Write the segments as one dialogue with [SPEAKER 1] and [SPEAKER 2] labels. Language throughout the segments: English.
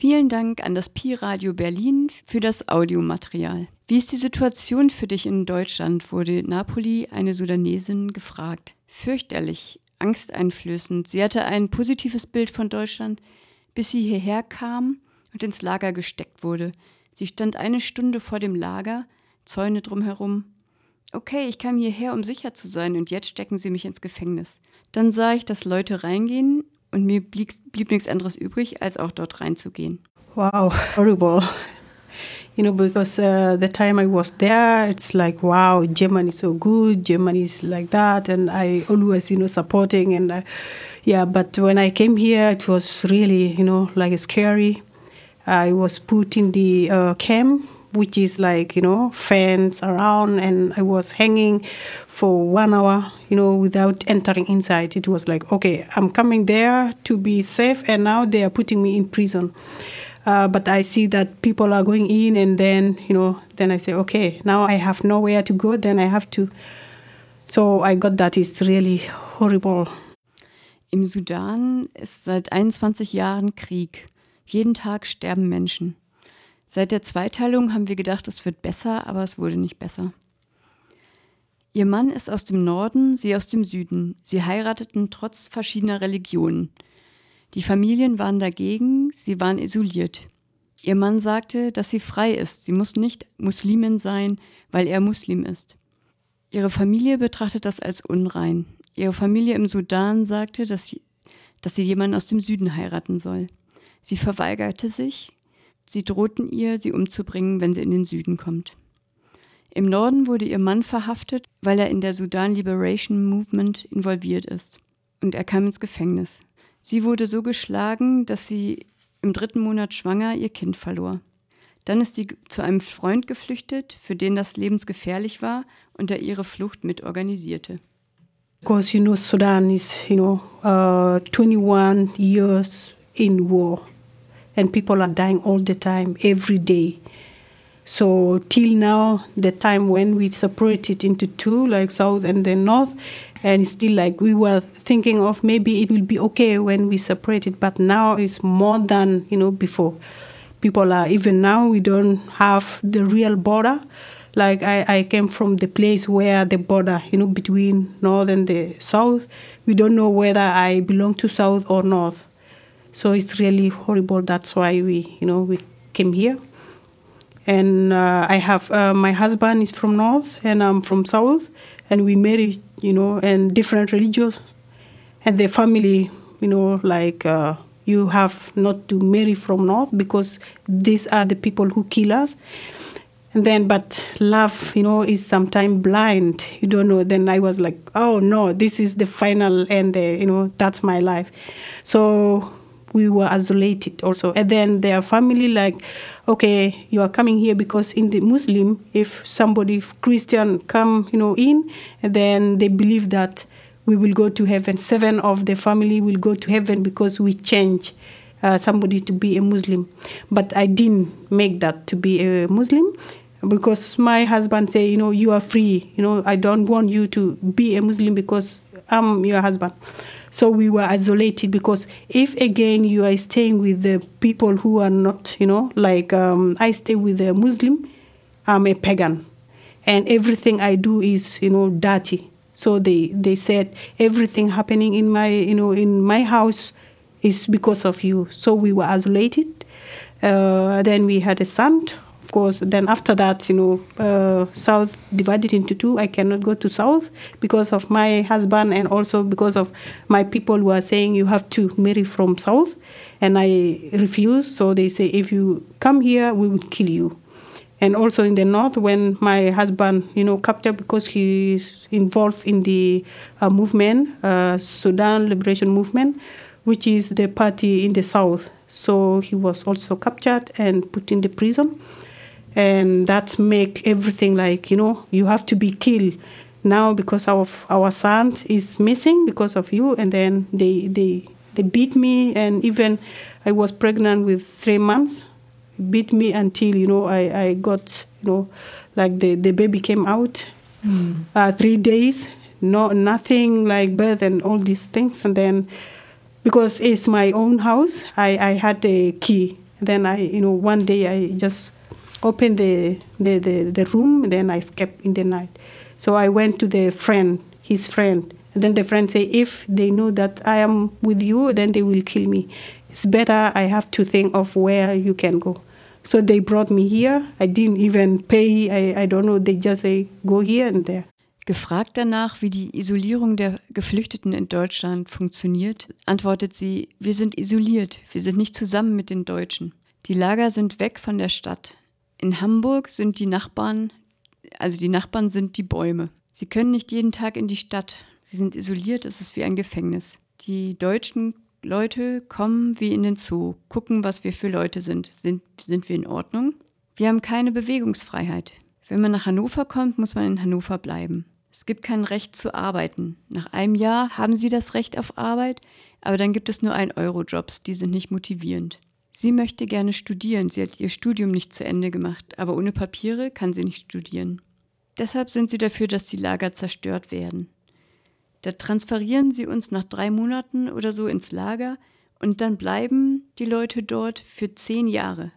[SPEAKER 1] Vielen Dank an das Pi-Radio Berlin für das Audiomaterial. Wie ist die Situation für dich in Deutschland? wurde Napoli eine Sudanesin gefragt. Fürchterlich, angsteinflößend. Sie hatte ein positives Bild von Deutschland, bis sie hierher kam und ins Lager gesteckt wurde. Sie stand eine Stunde vor dem Lager, Zäune drumherum. Okay, ich kam hierher, um sicher zu sein, und jetzt stecken sie mich ins Gefängnis. Dann sah ich, dass Leute reingehen und mir blieb, blieb nichts anderes übrig, als auch dort reinzugehen.
[SPEAKER 2] Wow, horrible. You know, because uh, the time I was there, it's like, wow, Germany is so good, Germany is like that, and I always, you know, supporting and uh, yeah. But when I came here, it was really, you know, like scary. I was put in the uh, camp which is like you know fans around and i was hanging for one hour you know without entering inside. It was like okay i'm coming there to be safe and now they are putting me in prison. Uh, but i see that people are going in and then you know then i say okay now i have nowhere to go then i have to. So i got that. It's really horrible.
[SPEAKER 1] Im sudan ist seit 21 jahren krieg. Jeden tag sterben menschen Seit der Zweiteilung haben wir gedacht, es wird besser, aber es wurde nicht besser. Ihr Mann ist aus dem Norden, sie aus dem Süden. Sie heirateten trotz verschiedener Religionen. Die Familien waren dagegen, sie waren isoliert. Ihr Mann sagte, dass sie frei ist, sie muss nicht Muslimin sein, weil er Muslim ist. Ihre Familie betrachtet das als unrein. Ihre Familie im Sudan sagte, dass sie, dass sie jemanden aus dem Süden heiraten soll. Sie verweigerte sich, Sie drohten ihr, sie umzubringen, wenn sie in den Süden kommt. Im Norden wurde ihr Mann verhaftet, weil er in der Sudan Liberation Movement involviert ist. Und er kam ins Gefängnis. Sie wurde so geschlagen, dass sie im dritten Monat schwanger ihr Kind verlor. Dann ist sie zu einem Freund geflüchtet, für den das lebensgefährlich war und der ihre Flucht mitorganisierte.
[SPEAKER 2] Because you know Sudan is you know uh, 21 years in war. And people are dying all the time, every day. So till now, the time when we separated into two, like south and the north, and still like we were thinking of maybe it will be okay when we separated, but now it's more than you know before. People are even now we don't have the real border. Like I, I came from the place where the border, you know, between north and the south. We don't know whether I belong to south or north. So it's really horrible. That's why we, you know, we came here. And uh, I have uh, my husband is from north and I'm from south, and we married, you know, and different religions, and the family, you know, like uh, you have not to marry from north because these are the people who kill us. And then, but love, you know, is sometimes blind. You don't know. Then I was like, oh no, this is the final, and you know, that's my life. So we were isolated also. And then their family like okay you are coming here because in the muslim if somebody christian come you know in and then they believe that we will go to heaven. Seven of the family will go to heaven because we change uh, somebody to be a muslim. But i didn't make that to be a muslim because my husband say you know you are free. You know i don't want you to be a muslim because i'm your husband so we were isolated because if again you are staying with the people who are not, you know, like um, I stay with a Muslim, I'm a pagan, and everything I do is, you know, dirty. So they they said everything happening in my, you know, in my house is because of you. So we were isolated. Uh, then we had a son course, then after that, you know, uh, South divided into two. I cannot go to South because of my husband and also because of my people who are saying you have to marry from South. And I refuse. So they say, if you come here, we will kill you. And also in the north, when my husband, you know, captured because he's involved in the uh, movement, uh, Sudan Liberation Movement, which is the party in the south. So he was also captured and put in the prison and that make everything like you know you have to be killed now because of our son is missing because of you. And then they they they beat me. And even i was pregnant with three months. Beat me until you know i i got you know like the the baby came out. Mm. uh, three days no nothing like birth and all these things. And then because it's my own house i i had a key. Then I, you know, one day I just opened the, the, the, the room, and then I escaped in the night. So I went to the friend, his friend, and then the friend say, if they know that I am with you, then they will kill me. It's better I have to think of where you can go. So they brought me here. I didn't even pay. I, I don't know. They just say, go here and there.
[SPEAKER 1] Gefragt danach, wie die Isolierung der Geflüchteten in Deutschland funktioniert, antwortet sie, wir sind isoliert, wir sind nicht zusammen mit den Deutschen. Die Lager sind weg von der Stadt. In Hamburg sind die Nachbarn, also die Nachbarn sind die Bäume. Sie können nicht jeden Tag in die Stadt. Sie sind isoliert, es ist wie ein Gefängnis. Die deutschen Leute kommen wie in den Zoo, gucken, was wir für Leute sind. Sind, sind wir in Ordnung? Wir haben keine Bewegungsfreiheit. Wenn man nach Hannover kommt, muss man in Hannover bleiben. Es gibt kein Recht zu arbeiten. Nach einem Jahr haben Sie das Recht auf Arbeit, aber dann gibt es nur ein Euro-Jobs, die sind nicht motivierend. Sie möchte gerne studieren, sie hat ihr Studium nicht zu Ende gemacht, aber ohne Papiere kann sie nicht studieren. Deshalb sind sie dafür, dass die Lager zerstört werden. Da transferieren sie uns nach drei Monaten oder so ins Lager und dann bleiben die Leute dort für zehn Jahre.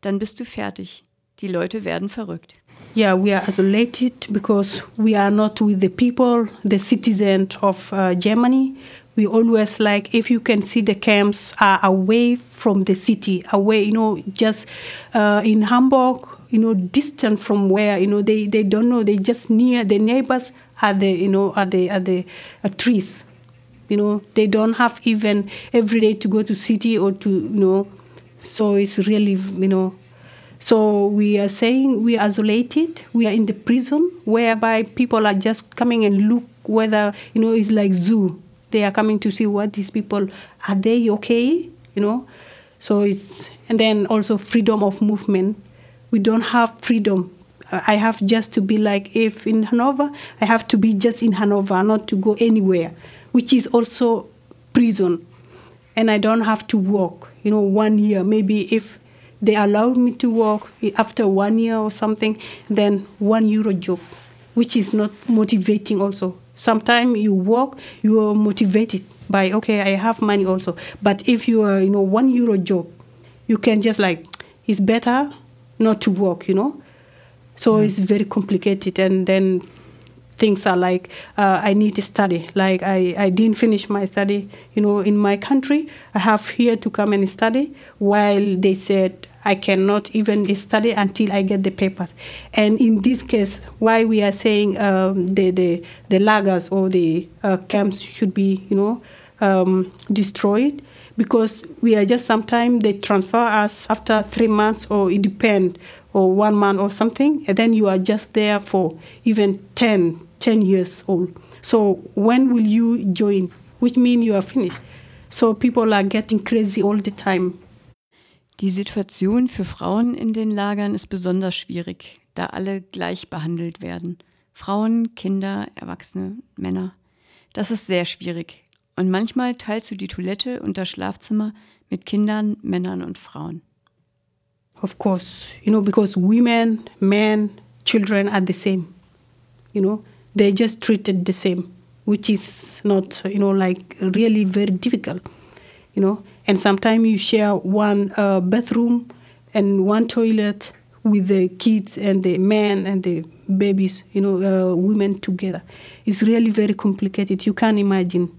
[SPEAKER 1] Dann bist du fertig. Die Leute werden verrückt.
[SPEAKER 2] Yeah, we are isolated because we are not with the people, the citizens of uh, Germany. We always like if you can see the camps are away from the city, away, you know, just uh, in Hamburg, you know, distant from where, you know, they, they don't know, they just near the neighbors are the, you know, are the, are the uh, trees. You know, they don't have even every day to go to city or to, you know, so it's really, you know, so we are saying we are isolated. We are in the prison whereby people are just coming and look whether you know it's like zoo. They are coming to see what these people are they okay, you know. So it's and then also freedom of movement. We don't have freedom. I have just to be like if in Hanover, I have to be just in Hanover, not to go anywhere, which is also prison. And I don't have to work, you know, one year. Maybe if they allow me to work after one year or something, then one euro job, which is not motivating also. Sometimes you work, you are motivated by, okay, I have money also. But if you are, you know, one euro job, you can just like, it's better not to work, you know. So mm. it's very complicated. And then things are like uh, I need to study. Like I, I didn't finish my study, you know, in my country. I have here to come and study while they said I cannot even study until I get the papers. And in this case, why we are saying um, the, the, the lagers or the uh, camps should be, you know, um, destroyed because we are just sometimes they transfer us after three months or it depends or one month or something and then you are just there for even 10 10 years old. So when will you join? Which means you are finished. So people are getting crazy all the time.
[SPEAKER 1] Die Situation für Frauen in den Lagern ist besonders schwierig, da alle gleich behandelt werden. Frauen, Kinder, Erwachsene, Männer. Das ist sehr schwierig. Und manchmal teilst du die Toilette und das Schlafzimmer mit Kindern, Männern und Frauen.
[SPEAKER 2] Of course, you know, because women, men, children are the same. You know, they're just treated the same, which is not, you know, like really very difficult, you know. And sometimes you share one uh, bathroom and one toilet with the kids and the men and the babies, you know, uh, women together. It's really very complicated. You can't imagine.